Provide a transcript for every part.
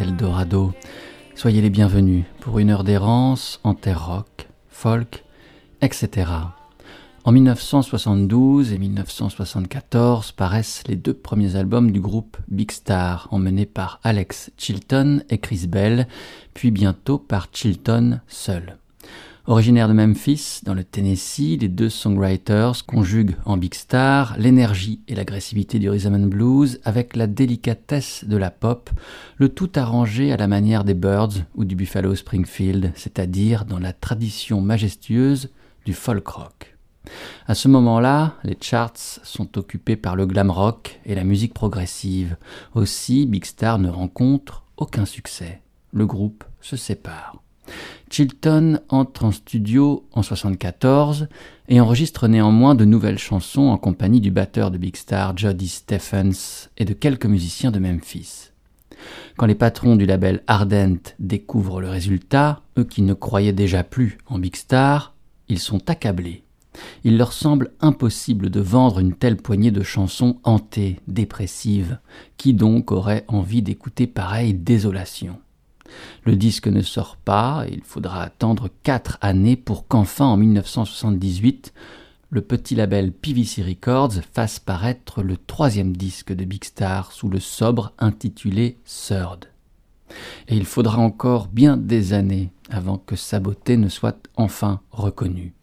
Eldorado. Soyez les bienvenus pour une heure d'errance en terre rock, folk, etc. En 1972 et 1974 paraissent les deux premiers albums du groupe Big Star, emmenés par Alex Chilton et Chris Bell, puis bientôt par Chilton seul. Originaire de Memphis, dans le Tennessee, les deux songwriters conjuguent en Big Star l'énergie et l'agressivité du rhythm and blues avec la délicatesse de la pop, le tout arrangé à la manière des Birds ou du Buffalo Springfield, c'est-à-dire dans la tradition majestueuse du folk rock. À ce moment-là, les charts sont occupés par le glam rock et la musique progressive. Aussi, Big Star ne rencontre aucun succès. Le groupe se sépare. Chilton entre en studio en 1974 et enregistre néanmoins de nouvelles chansons en compagnie du batteur de Big Star Jody Stephens et de quelques musiciens de Memphis. Quand les patrons du label Ardent découvrent le résultat, eux qui ne croyaient déjà plus en Big Star, ils sont accablés. Il leur semble impossible de vendre une telle poignée de chansons hantées, dépressives. Qui donc aurait envie d'écouter pareille désolation le disque ne sort pas, et il faudra attendre quatre années pour qu'enfin en 1978, le petit label PVC Records fasse paraître le troisième disque de Big Star sous le sobre intitulé Third. Et il faudra encore bien des années avant que sa beauté ne soit enfin reconnue.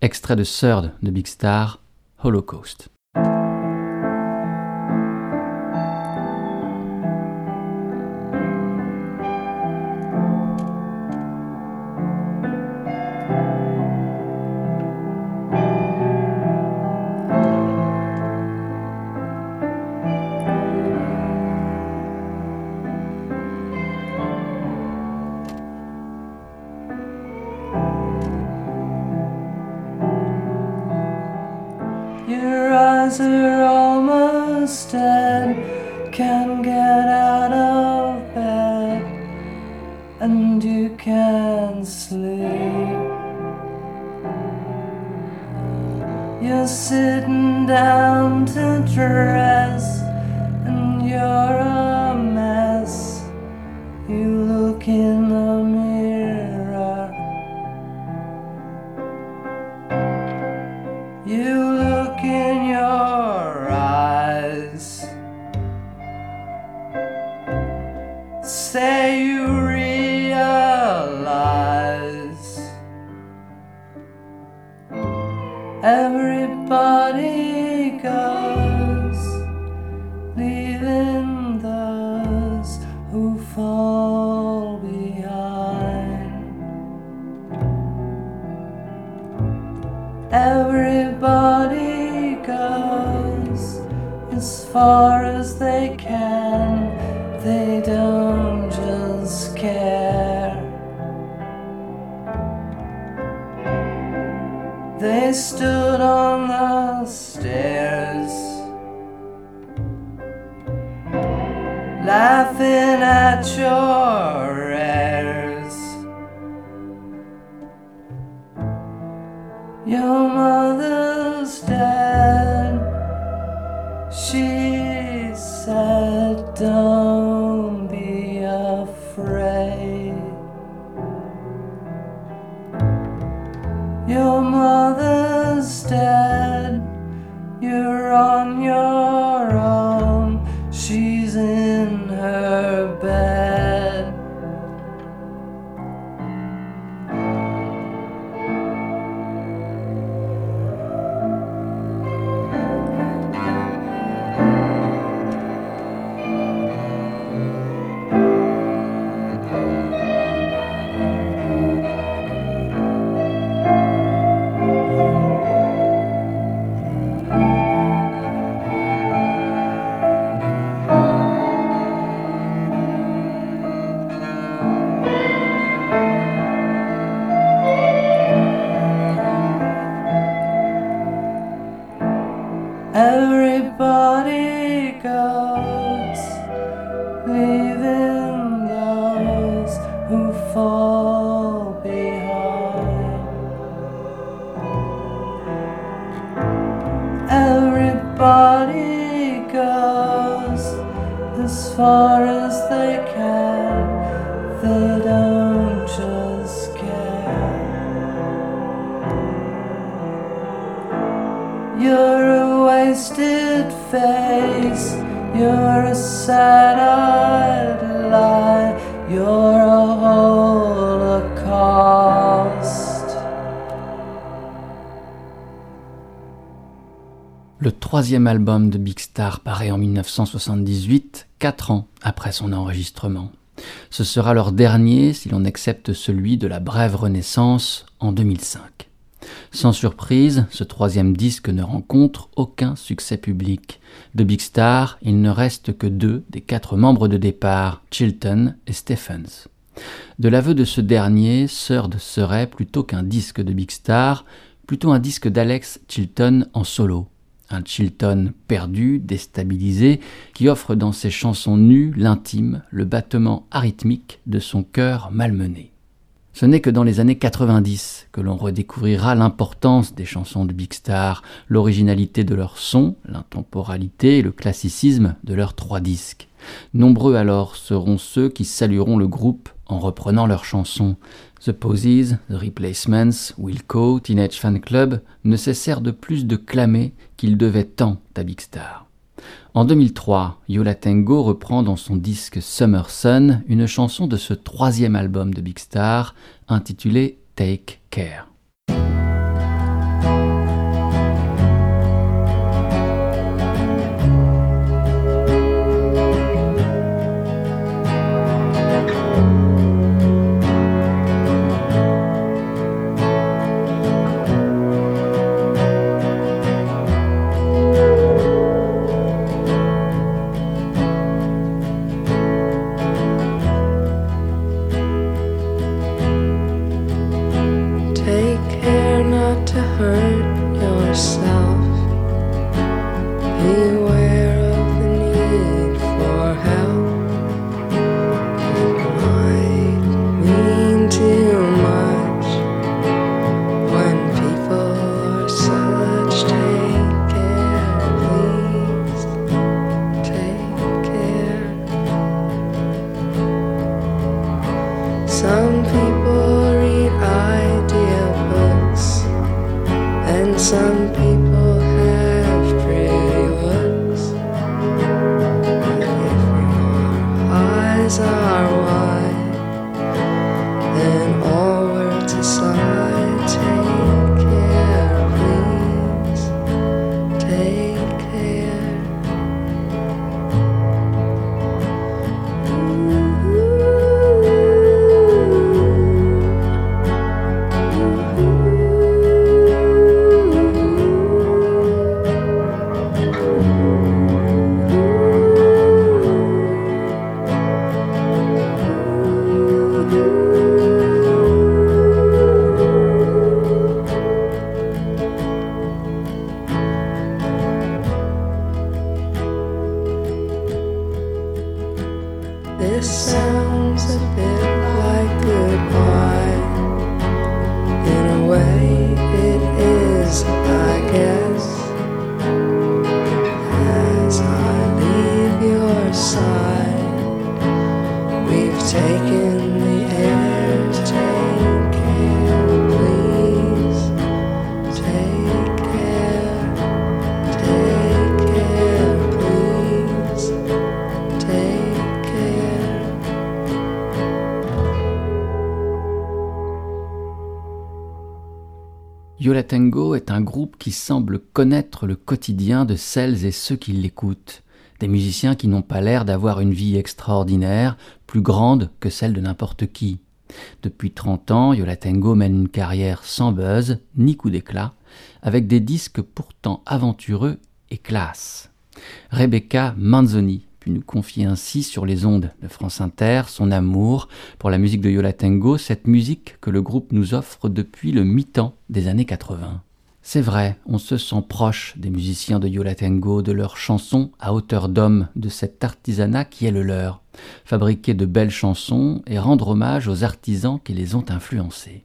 Extrait de Third de Big Star, Holocaust. body goes, leaving those who fall behind. Everybody goes as far as they face. You're a sad-eyed lie. You're a holocaust. Le troisième album de Big Star paraît en 1978, quatre ans après son enregistrement. Ce sera leur dernier si l'on accepte celui de la brève renaissance en 2005. Sans surprise, ce troisième disque ne rencontre aucun succès public. De Big Star, il ne reste que deux des quatre membres de départ, Chilton et Stephens. De l'aveu de ce dernier, Third serait, plutôt qu'un disque de Big Star, plutôt un disque d'Alex Chilton en solo. Un Chilton perdu, déstabilisé, qui offre dans ses chansons nues l'intime, le battement arythmique de son cœur malmené. Ce n'est que dans les années 90 que l'on redécouvrira l'importance des chansons de Big Star, l'originalité de leur son, l'intemporalité et le classicisme de leurs trois disques. Nombreux alors seront ceux qui salueront le groupe en reprenant leurs chansons. The Poses, The Replacements, Wilco, Teenage Fan Club ne cessèrent de plus de clamer qu'ils devaient tant à Big Star. En 2003, Yola Tango reprend dans son disque Summer Sun une chanson de ce troisième album de Big Star intitulée Take Care. Tango est un groupe qui semble connaître le quotidien de celles et ceux qui l'écoutent. Des musiciens qui n'ont pas l'air d'avoir une vie extraordinaire, plus grande que celle de n'importe qui. Depuis 30 ans, Yola Tango mène une carrière sans buzz, ni coup d'éclat, avec des disques pourtant aventureux et classe. Rebecca Manzoni nous confier ainsi sur les ondes de France Inter son amour pour la musique de Yola Tango, cette musique que le groupe nous offre depuis le mi-temps des années 80. C'est vrai, on se sent proche des musiciens de Yola Tango, de leurs chansons à hauteur d'homme, de cet artisanat qui est le leur. Fabriquer de belles chansons et rendre hommage aux artisans qui les ont influencés.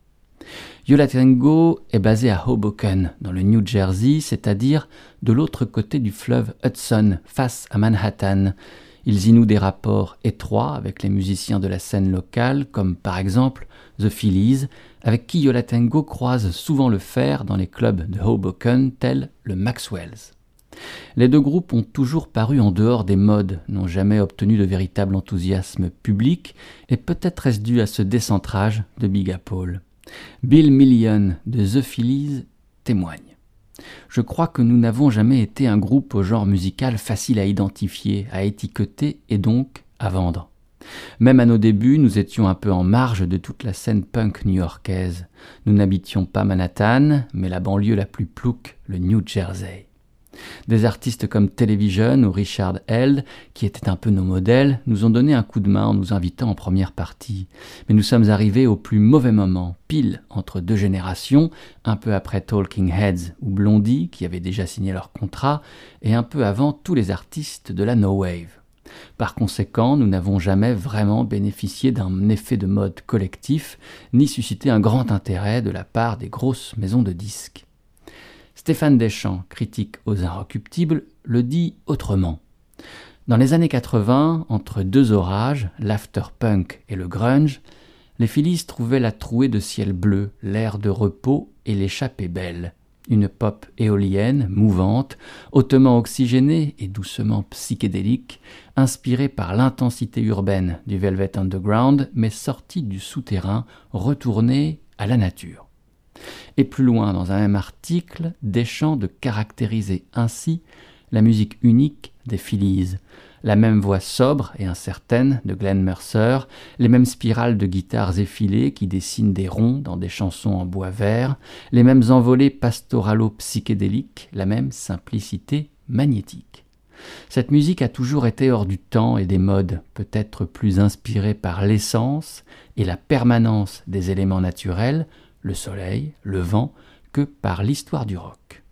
Yola Tango est basé à Hoboken, dans le New Jersey, c'est-à-dire de l'autre côté du fleuve Hudson, face à Manhattan. Ils y nouent des rapports étroits avec les musiciens de la scène locale, comme par exemple The Phillies, avec qui Yola Tango croise souvent le fer dans les clubs de Hoboken tels le Maxwell's. Les deux groupes ont toujours paru en dehors des modes, n'ont jamais obtenu de véritable enthousiasme public, et peut-être est-ce dû à ce décentrage de Big Apple. Bill Million de The Phillies témoigne. Je crois que nous n'avons jamais été un groupe au genre musical facile à identifier, à étiqueter et donc à vendre. Même à nos débuts, nous étions un peu en marge de toute la scène punk new-yorkaise. Nous n'habitions pas Manhattan, mais la banlieue la plus plouque, le New Jersey. Des artistes comme Television ou Richard Held, qui étaient un peu nos modèles, nous ont donné un coup de main en nous invitant en première partie. Mais nous sommes arrivés au plus mauvais moment, pile entre deux générations, un peu après Talking Heads ou Blondie, qui avaient déjà signé leur contrat, et un peu avant tous les artistes de la No Wave. Par conséquent, nous n'avons jamais vraiment bénéficié d'un effet de mode collectif, ni suscité un grand intérêt de la part des grosses maisons de disques. Stéphane Deschamps, critique aux Inrecuptibles, le dit autrement. Dans les années 80, entre deux orages, l'afterpunk et le grunge, les Phillies trouvaient la trouée de ciel bleu, l'air de repos et l'échappée belle. Une pop éolienne, mouvante, hautement oxygénée et doucement psychédélique, inspirée par l'intensité urbaine du Velvet Underground, mais sortie du souterrain, retournée à la nature. Et plus loin dans un même article, Deschamps de caractériser ainsi la musique unique des Phillies, la même voix sobre et incertaine de Glenn Mercer, les mêmes spirales de guitares effilées qui dessinent des ronds dans des chansons en bois vert, les mêmes envolées pastoralo-psychédéliques, la même simplicité magnétique. Cette musique a toujours été hors du temps et des modes, peut-être plus inspirée par l'essence et la permanence des éléments naturels, le soleil, le vent, que par l'histoire du rock.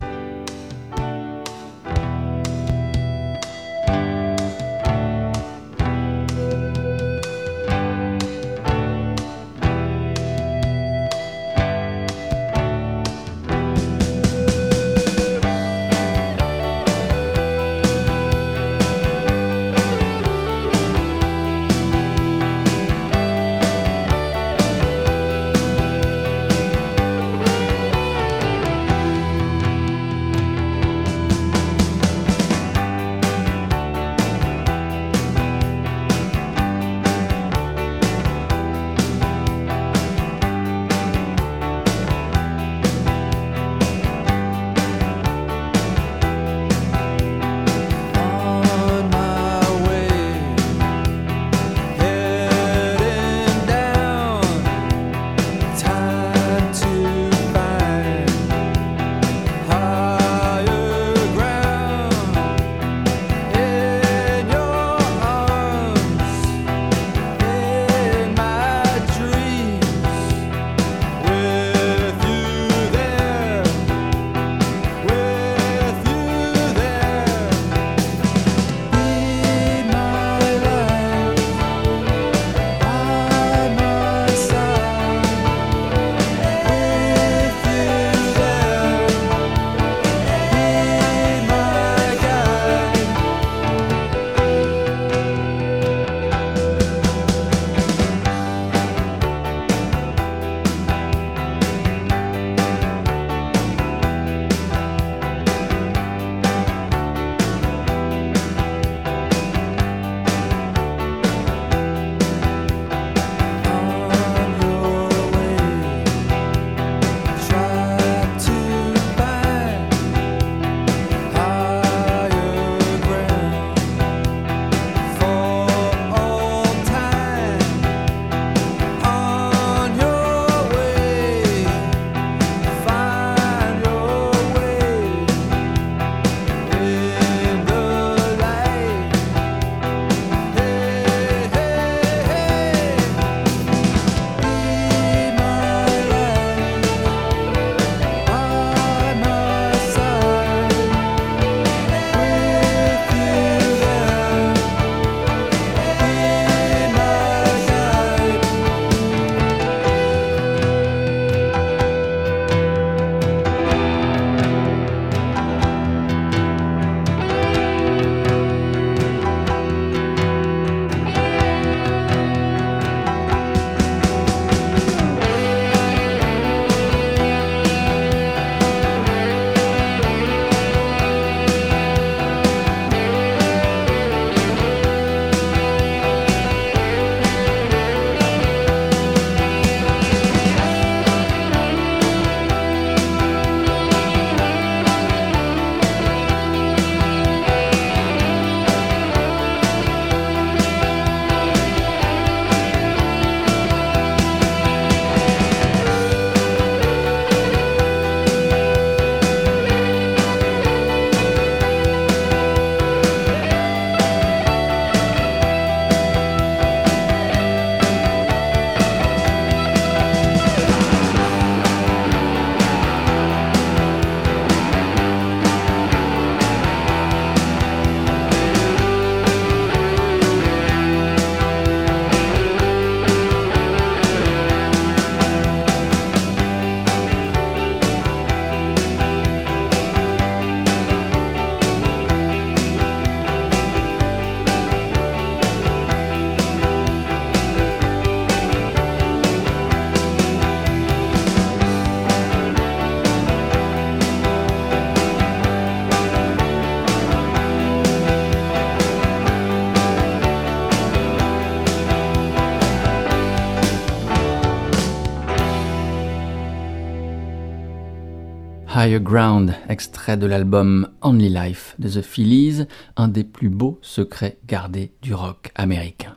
Higher Ground, extrait de l'album Only Life de The Phillies, un des plus beaux secrets gardés du rock américain.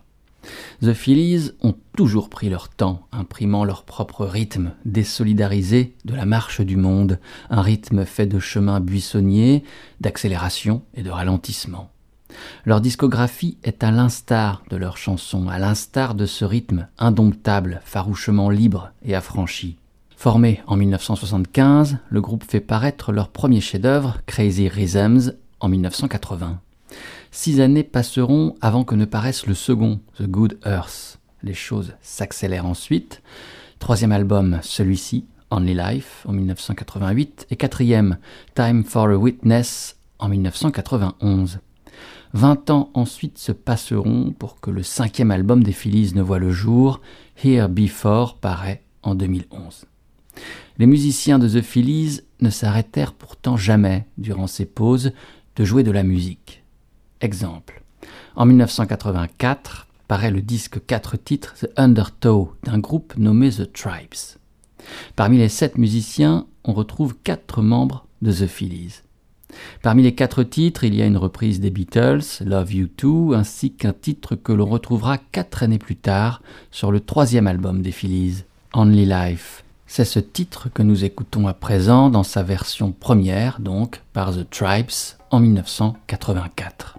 The Phillies ont toujours pris leur temps, imprimant leur propre rythme, désolidarisé de la marche du monde, un rythme fait de chemins buissonniers, d'accélération et de ralentissement. Leur discographie est à l'instar de leurs chansons, à l'instar de ce rythme indomptable, farouchement libre et affranchi. Formé en 1975, le groupe fait paraître leur premier chef-d'œuvre, Crazy Rhythms, en 1980. Six années passeront avant que ne paraisse le second, The Good Earth. Les choses s'accélèrent ensuite. Troisième album, celui-ci, Only Life, en 1988, et quatrième, Time for a Witness, en 1991. Vingt ans ensuite se passeront pour que le cinquième album des Phillies ne voit le jour, Here Before paraît en 2011. Les musiciens de The Phillies ne s'arrêtèrent pourtant jamais, durant ces pauses, de jouer de la musique. Exemple. En 1984 paraît le disque 4 titres The Undertow d'un groupe nommé The Tribes. Parmi les sept musiciens, on retrouve quatre membres de The Phillies. Parmi les quatre titres, il y a une reprise des Beatles, Love You Too, ainsi qu'un titre que l'on retrouvera quatre années plus tard sur le troisième album des Phillies, Only Life. C'est ce titre que nous écoutons à présent dans sa version première, donc par The Tribes, en 1984.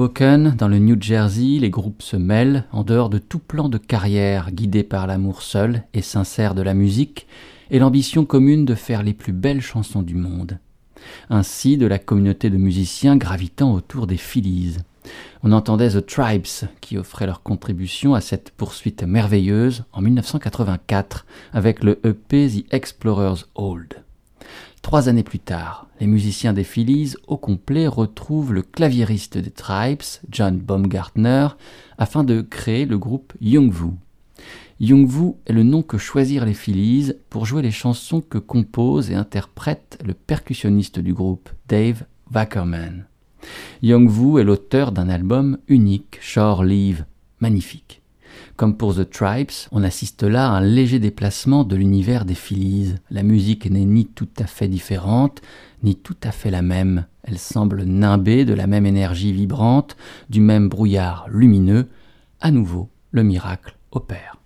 Dans le New Jersey, les groupes se mêlent en dehors de tout plan de carrière, guidés par l'amour seul et sincère de la musique et l'ambition commune de faire les plus belles chansons du monde. Ainsi de la communauté de musiciens gravitant autour des Phillies. On entendait The Tribes qui offraient leur contribution à cette poursuite merveilleuse en 1984 avec le EP The Explorers Old. Trois années plus tard, les musiciens des Phillies au complet retrouvent le claviériste des Tribes, John Baumgartner, afin de créer le groupe Youngvu. Youngvu est le nom que choisirent les Phillies pour jouer les chansons que compose et interprète le percussionniste du groupe, Dave Wackerman. Youngvu est l'auteur d'un album unique, Shore Leave, magnifique. Comme pour The Tribes, on assiste là à un léger déplacement de l'univers des Phillies. La musique n'est ni tout à fait différente, ni tout à fait la même. Elle semble nimber de la même énergie vibrante, du même brouillard lumineux. À nouveau, le miracle opère.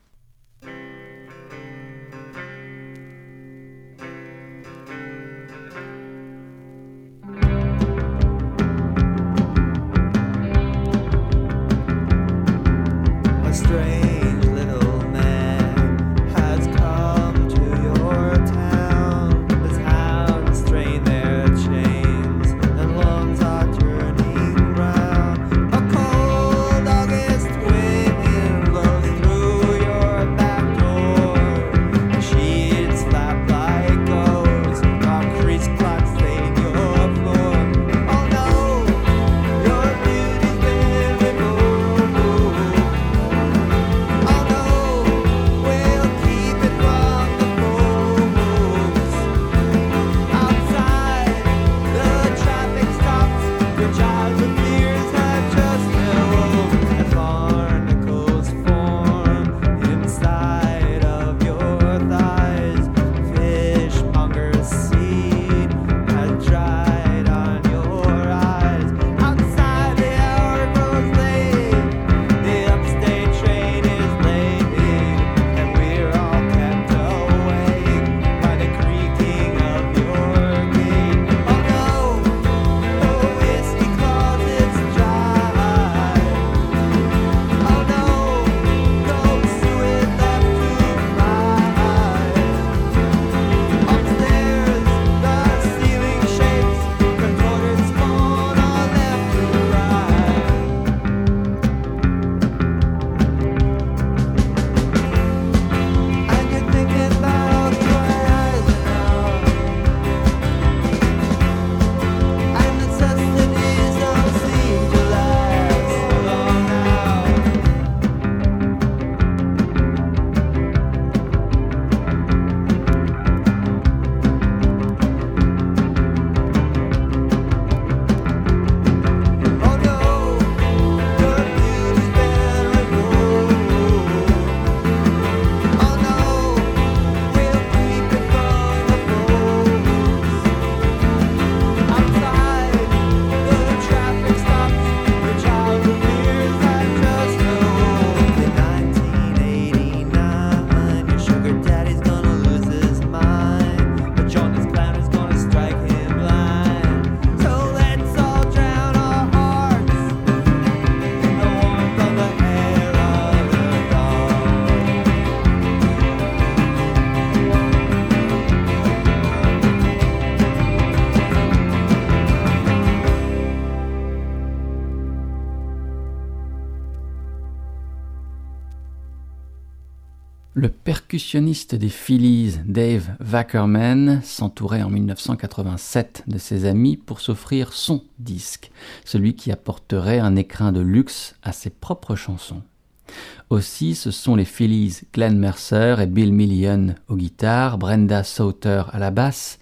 Percussionniste des Phillies, Dave Wackerman, s'entourait en 1987 de ses amis pour s'offrir son disque, celui qui apporterait un écrin de luxe à ses propres chansons. Aussi, ce sont les Phillies Glenn Mercer et Bill Million aux guitares, Brenda Sauter à la basse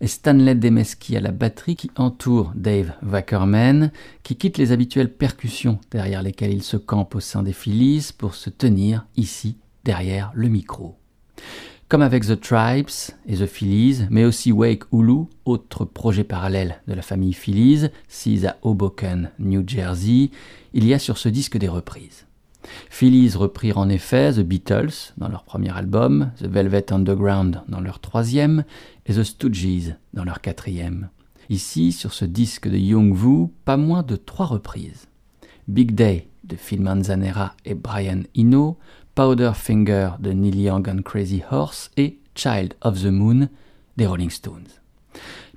et Stanley Demeski à la batterie qui entourent Dave Wackerman, qui quitte les habituelles percussions derrière lesquelles il se campe au sein des Phillies pour se tenir ici derrière le micro. Comme avec The Tribes et The Phillies, mais aussi Wake Hulu, autre projet parallèle de la famille Phillies, sise à Hoboken, New Jersey, il y a sur ce disque des reprises. Phillies reprirent en effet The Beatles dans leur premier album, The Velvet Underground dans leur troisième et The Stooges dans leur quatrième. Ici, sur ce disque de Young Vu, pas moins de trois reprises. Big Day de Phil Manzanera et Brian Eno, Powderfinger de Neil Young and Crazy Horse et Child of the Moon des Rolling Stones.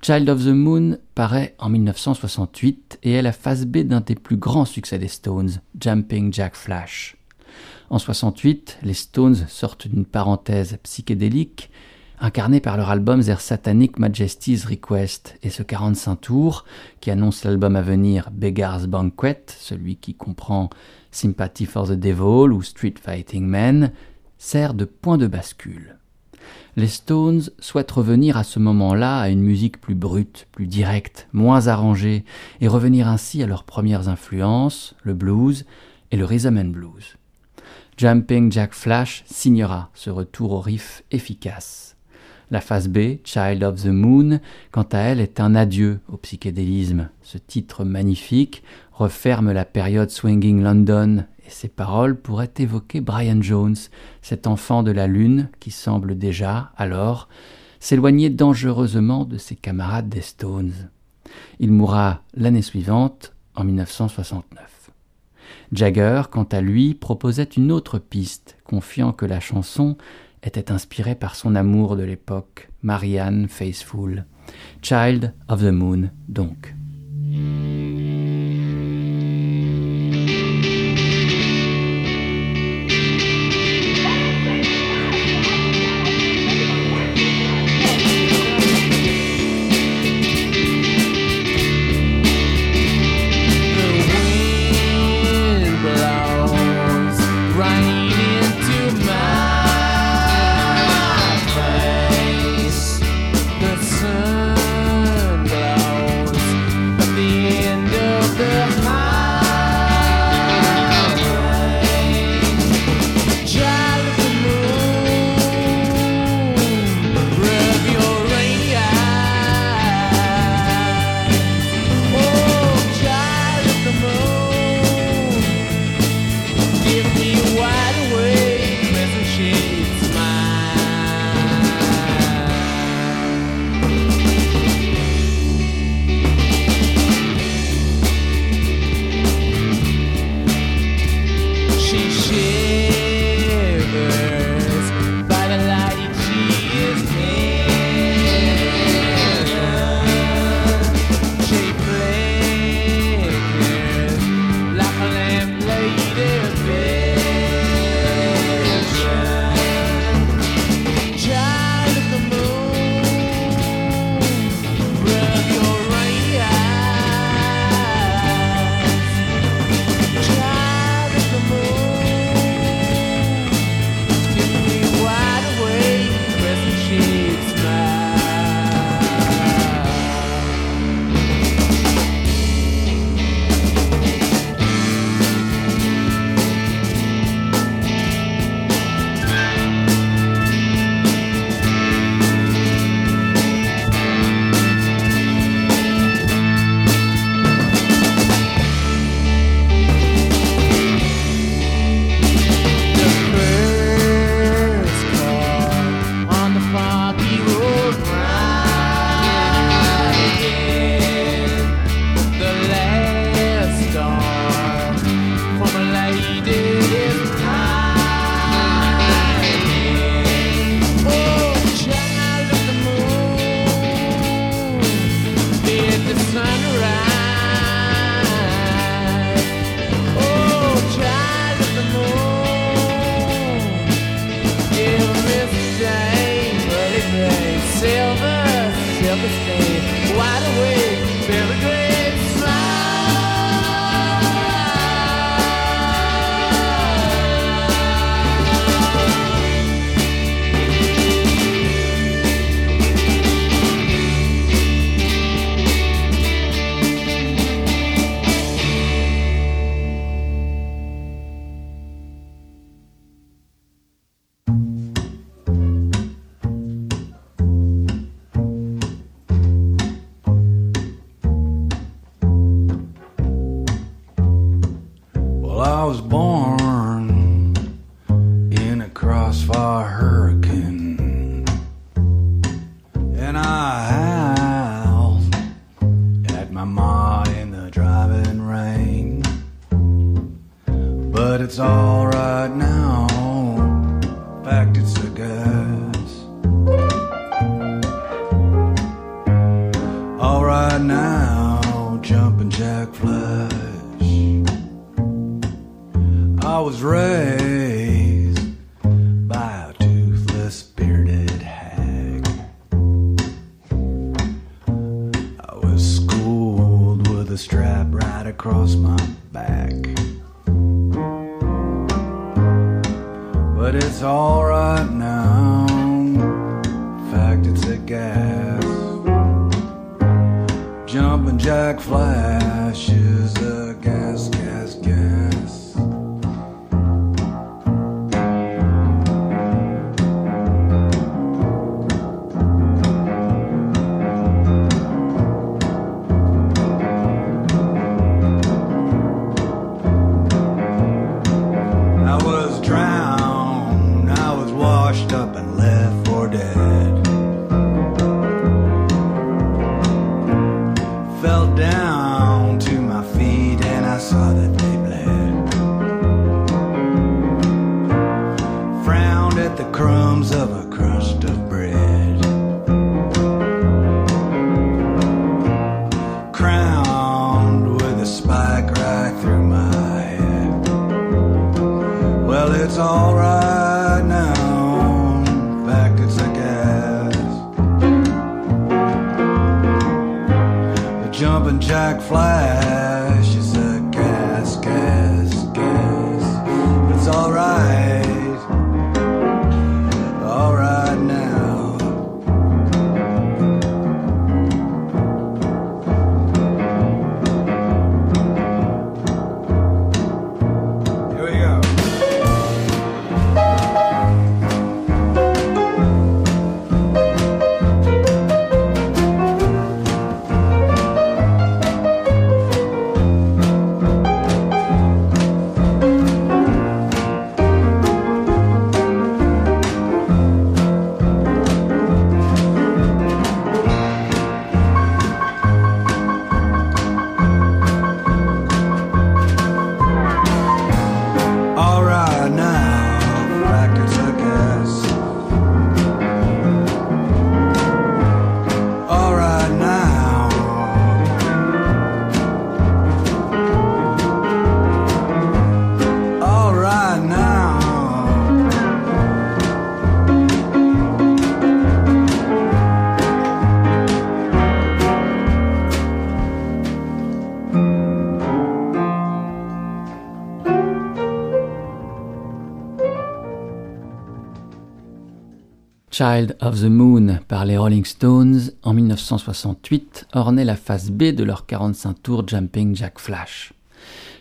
Child of the Moon paraît en 1968 et est la phase B d'un des plus grands succès des Stones, Jumping Jack Flash. En 68, les Stones sortent d'une parenthèse psychédélique incarnée par leur album Their Satanic Majesty's Request et ce 45 tours qui annonce l'album à venir Beggar's Banquet, celui qui comprend Sympathy for the Devil ou Street Fighting Men, sert de point de bascule. Les Stones souhaitent revenir à ce moment-là à une musique plus brute, plus directe, moins arrangée, et revenir ainsi à leurs premières influences, le blues et le rhythm and blues. Jumping Jack Flash signera ce retour au riff efficace. La phase B, Child of the Moon, quant à elle, est un adieu au psychédélisme. Ce titre magnifique referme la période Swinging London et ses paroles pourraient évoquer Brian Jones, cet enfant de la Lune qui semble déjà, alors, s'éloigner dangereusement de ses camarades des Stones. Il mourra l'année suivante, en 1969. Jagger, quant à lui, proposait une autre piste, confiant que la chanson était inspirée par son amour de l'époque, Marianne Faithfull. Child of the Moon, donc. Alright now. In fact, it's a gas. Jumping jack flash Child of the Moon par les Rolling Stones en 1968 ornait la face B de leur 45 tours Jumping Jack Flash.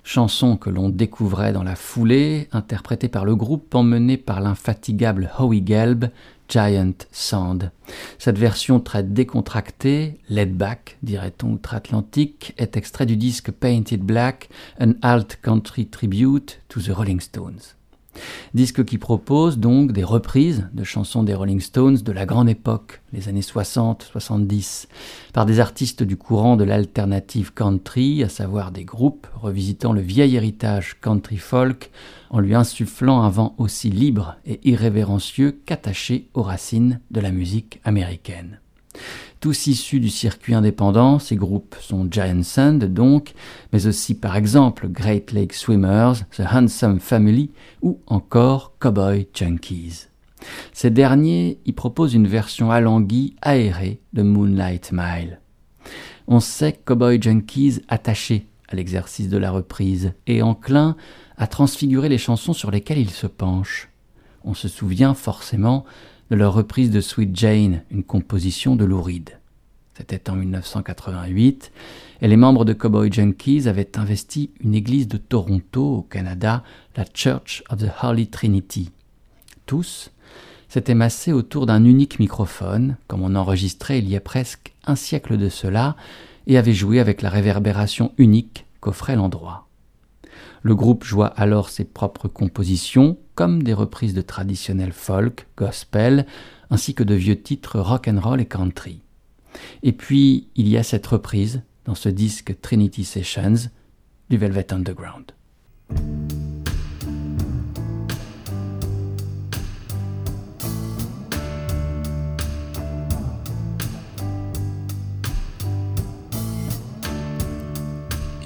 Chanson que l'on découvrait dans la foulée, interprétée par le groupe emmené par l'infatigable Howie Gelb, Giant Sand. Cette version très décontractée, laid back, dirait-on outre-Atlantique, est extrait du disque Painted Black, an alt country tribute to the Rolling Stones. Disque qui propose donc des reprises de chansons des Rolling Stones de la grande époque, les années 60-70, par des artistes du courant de l'alternative country, à savoir des groupes revisitant le vieil héritage country folk en lui insufflant un vent aussi libre et irrévérencieux qu'attaché aux racines de la musique américaine. Tous issus du circuit indépendant, ces groupes sont Giant Sand donc, mais aussi par exemple Great Lake Swimmers, The Handsome Family ou encore Cowboy Junkies. Ces derniers y proposent une version alanguie, aérée de Moonlight Mile. On sait Cowboy Junkies attaché à l'exercice de la reprise et enclin à transfigurer les chansons sur lesquelles ils se penchent. On se souvient forcément de leur reprise de Sweet Jane, une composition de Lou Reed. C'était en 1988, et les membres de Cowboy Junkies avaient investi une église de Toronto, au Canada, la Church of the Holy Trinity. Tous s'étaient massés autour d'un unique microphone, comme on enregistrait il y a presque un siècle de cela, et avaient joué avec la réverbération unique qu'offrait l'endroit. Le groupe joua alors ses propres compositions, comme des reprises de traditionnels folk, gospel, ainsi que de vieux titres rock and roll et country. Et puis, il y a cette reprise dans ce disque Trinity Sessions du Velvet Underground.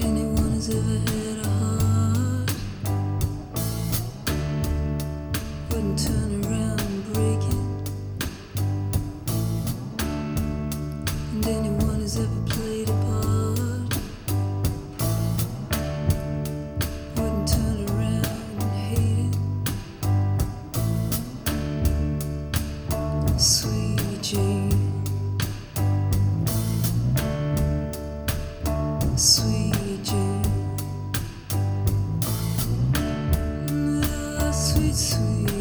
Anyone has ever Jane. Sweet Jane. Ah, Sweet, sweet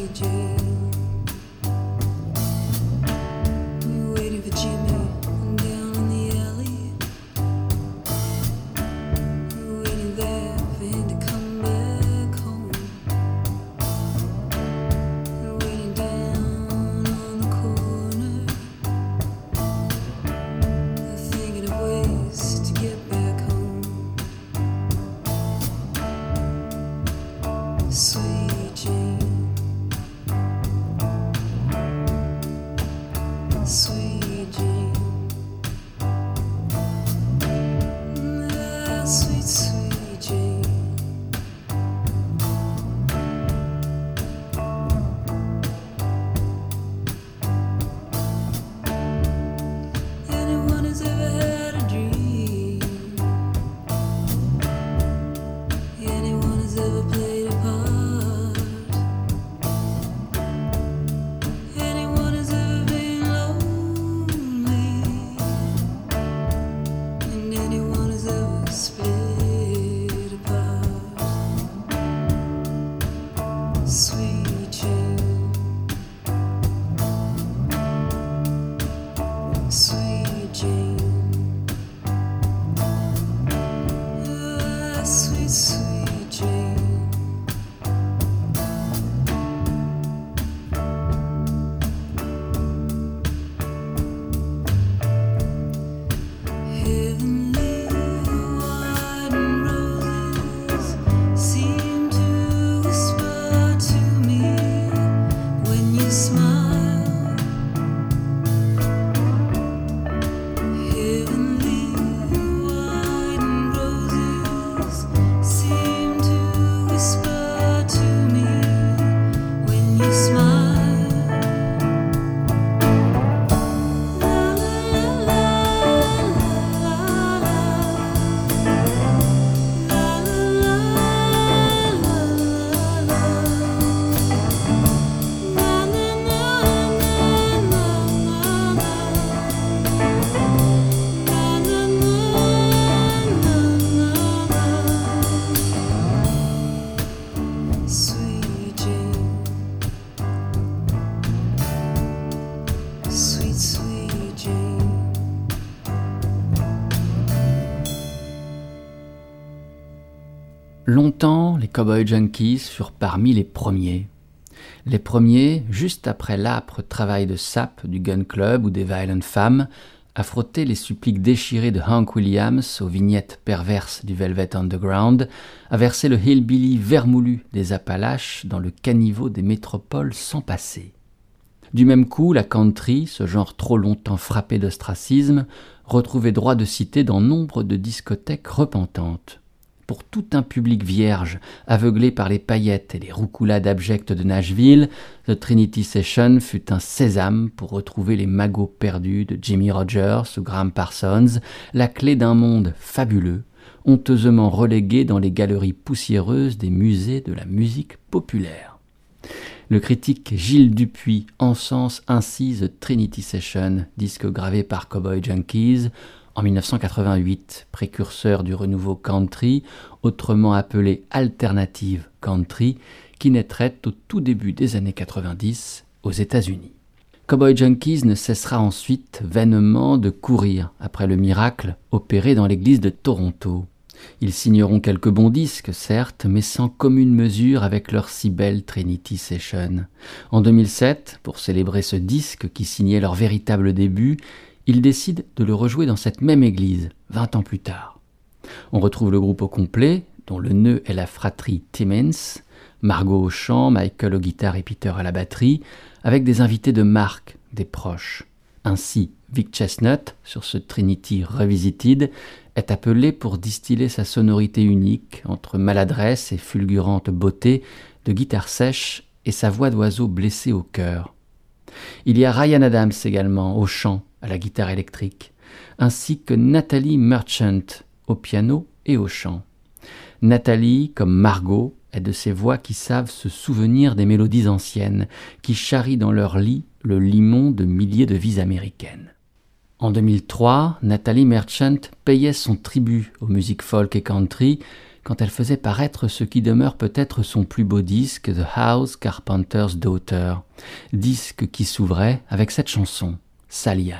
les Cowboy Junkies furent parmi les premiers. Les premiers, juste après l'âpre travail de sape du Gun Club ou des Violent Femmes, à frotter les suppliques déchirées de Hank Williams aux vignettes perverses du Velvet Underground, à verser le hillbilly vermoulu des Appalaches dans le caniveau des métropoles sans passer. Du même coup, la country, ce genre trop longtemps frappé d'ostracisme, retrouvait droit de cité dans nombre de discothèques repentantes. Pour tout un public vierge, aveuglé par les paillettes et les roucoulades abjectes de Nashville, The Trinity Session fut un sésame pour retrouver les magots perdus de Jimmy Rogers ou Graham Parsons, la clé d'un monde fabuleux, honteusement relégué dans les galeries poussiéreuses des musées de la musique populaire. Le critique Gilles Dupuis encense ainsi The Trinity Session, disque gravé par Cowboy Junkies, en 1988, précurseur du renouveau country, autrement appelé alternative country, qui naîtrait au tout début des années 90 aux États-Unis. Cowboy Junkies ne cessera ensuite vainement de courir après le miracle opéré dans l'église de Toronto. Ils signeront quelques bons disques, certes, mais sans commune mesure avec leur si belle Trinity Session. En 2007, pour célébrer ce disque qui signait leur véritable début, ils décident de le rejouer dans cette même église, 20 ans plus tard. On retrouve le groupe au complet, dont le nœud est la fratrie Timmins, Margot au chant, Michael aux guitares et Peter à la batterie, avec des invités de marque, des proches. Ainsi, Vic Chestnut, sur ce Trinity Revisited, est appelé pour distiller sa sonorité unique entre maladresse et fulgurante beauté de guitare sèche et sa voix d'oiseau blessée au cœur. Il y a Ryan Adams également au chant, à la guitare électrique, ainsi que Nathalie Merchant au piano et au chant. Nathalie, comme Margot, est de ces voix qui savent se souvenir des mélodies anciennes, qui charrient dans leur lit le limon de milliers de vies américaines. En 2003, Nathalie Merchant payait son tribut aux musiques folk et country quand elle faisait paraître ce qui demeure peut-être son plus beau disque, The House Carpenter's Daughter, disque qui s'ouvrait avec cette chanson, Sally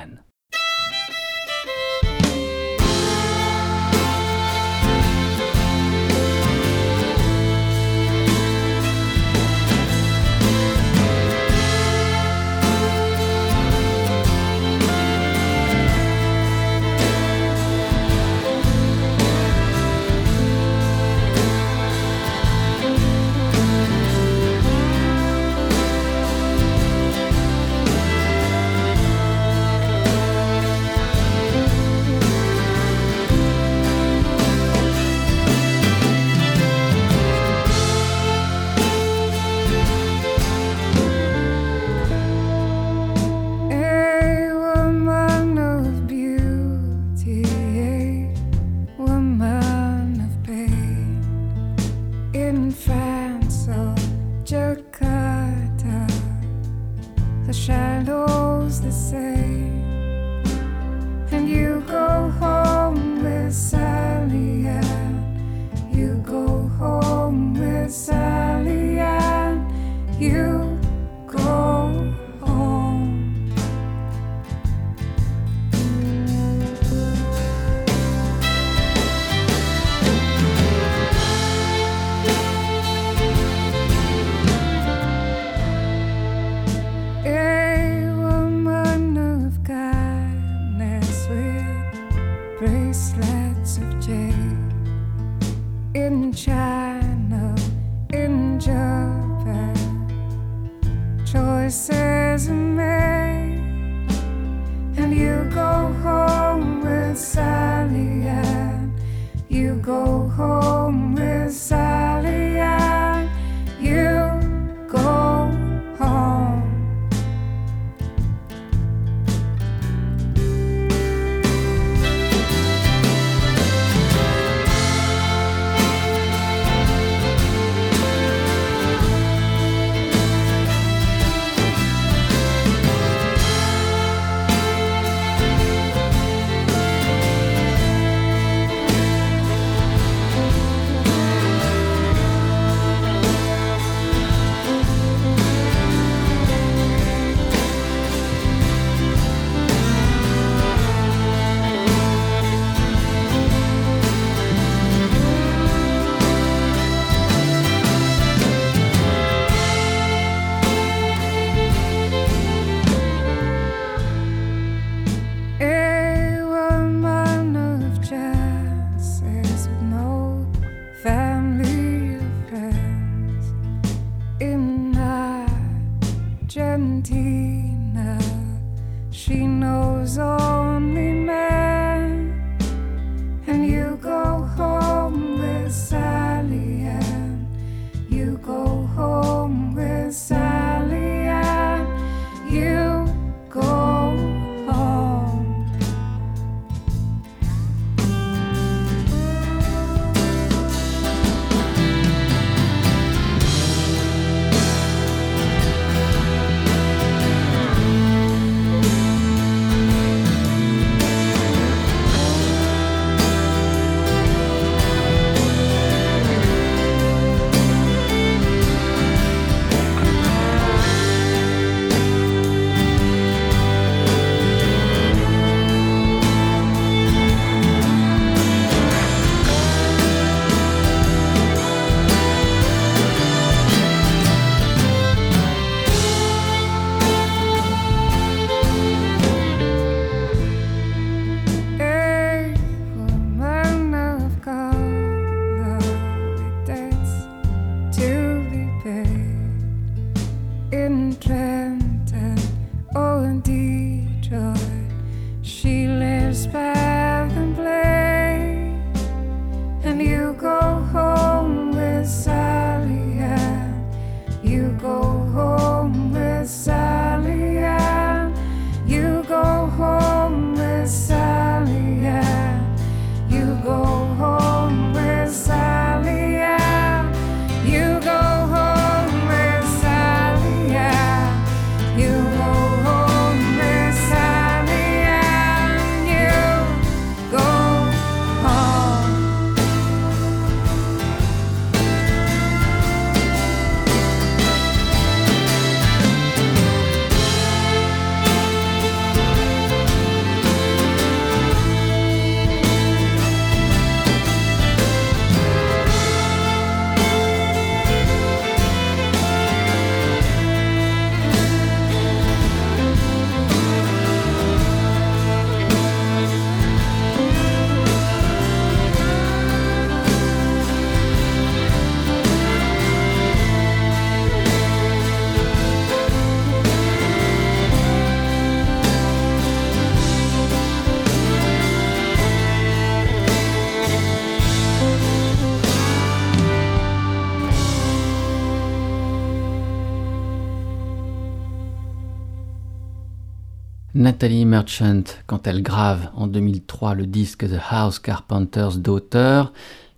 Nathalie Merchant, quand elle grave en 2003 le disque The House Carpenter's Daughter,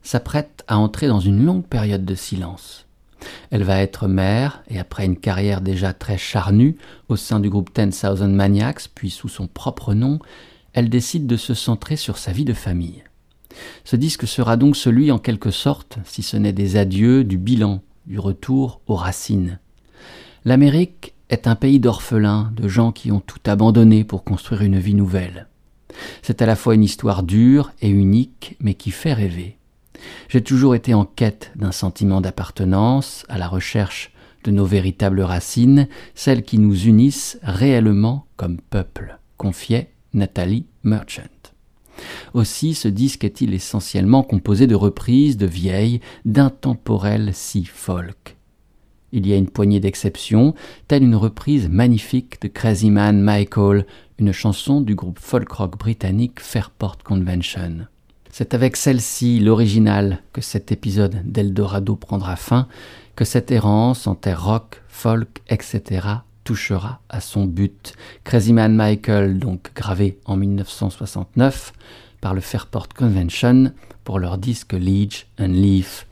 s'apprête à entrer dans une longue période de silence. Elle va être mère et après une carrière déjà très charnue au sein du groupe Ten Thousand Maniacs, puis sous son propre nom, elle décide de se centrer sur sa vie de famille. Ce disque sera donc celui en quelque sorte, si ce n'est des adieux, du bilan, du retour aux racines. L'Amérique est un pays d'orphelins, de gens qui ont tout abandonné pour construire une vie nouvelle. C'est à la fois une histoire dure et unique, mais qui fait rêver. J'ai toujours été en quête d'un sentiment d'appartenance, à la recherche de nos véritables racines, celles qui nous unissent réellement comme peuple, confiait Nathalie Merchant. Aussi, ce disque est-il essentiellement composé de reprises de vieilles, d'intemporelles si folk. Il y a une poignée d'exceptions, telle une reprise magnifique de Crazy Man Michael, une chanson du groupe folk rock britannique Fairport Convention. C'est avec celle-ci, l'original, que cet épisode d'Eldorado prendra fin, que cette errance en terre rock, folk, etc. touchera à son but. Crazy Man Michael, donc gravé en 1969 par le Fairport Convention pour leur disque Leech and Leaf.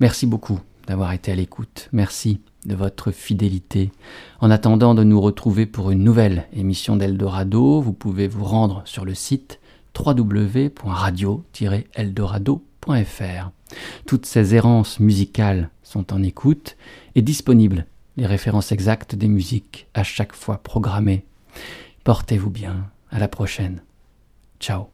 Merci beaucoup d'avoir été à l'écoute. Merci de votre fidélité. En attendant de nous retrouver pour une nouvelle émission d'Eldorado, vous pouvez vous rendre sur le site www.radio-eldorado.fr. Toutes ces errances musicales sont en écoute et disponibles, les références exactes des musiques à chaque fois programmées. Portez-vous bien, à la prochaine. Ciao.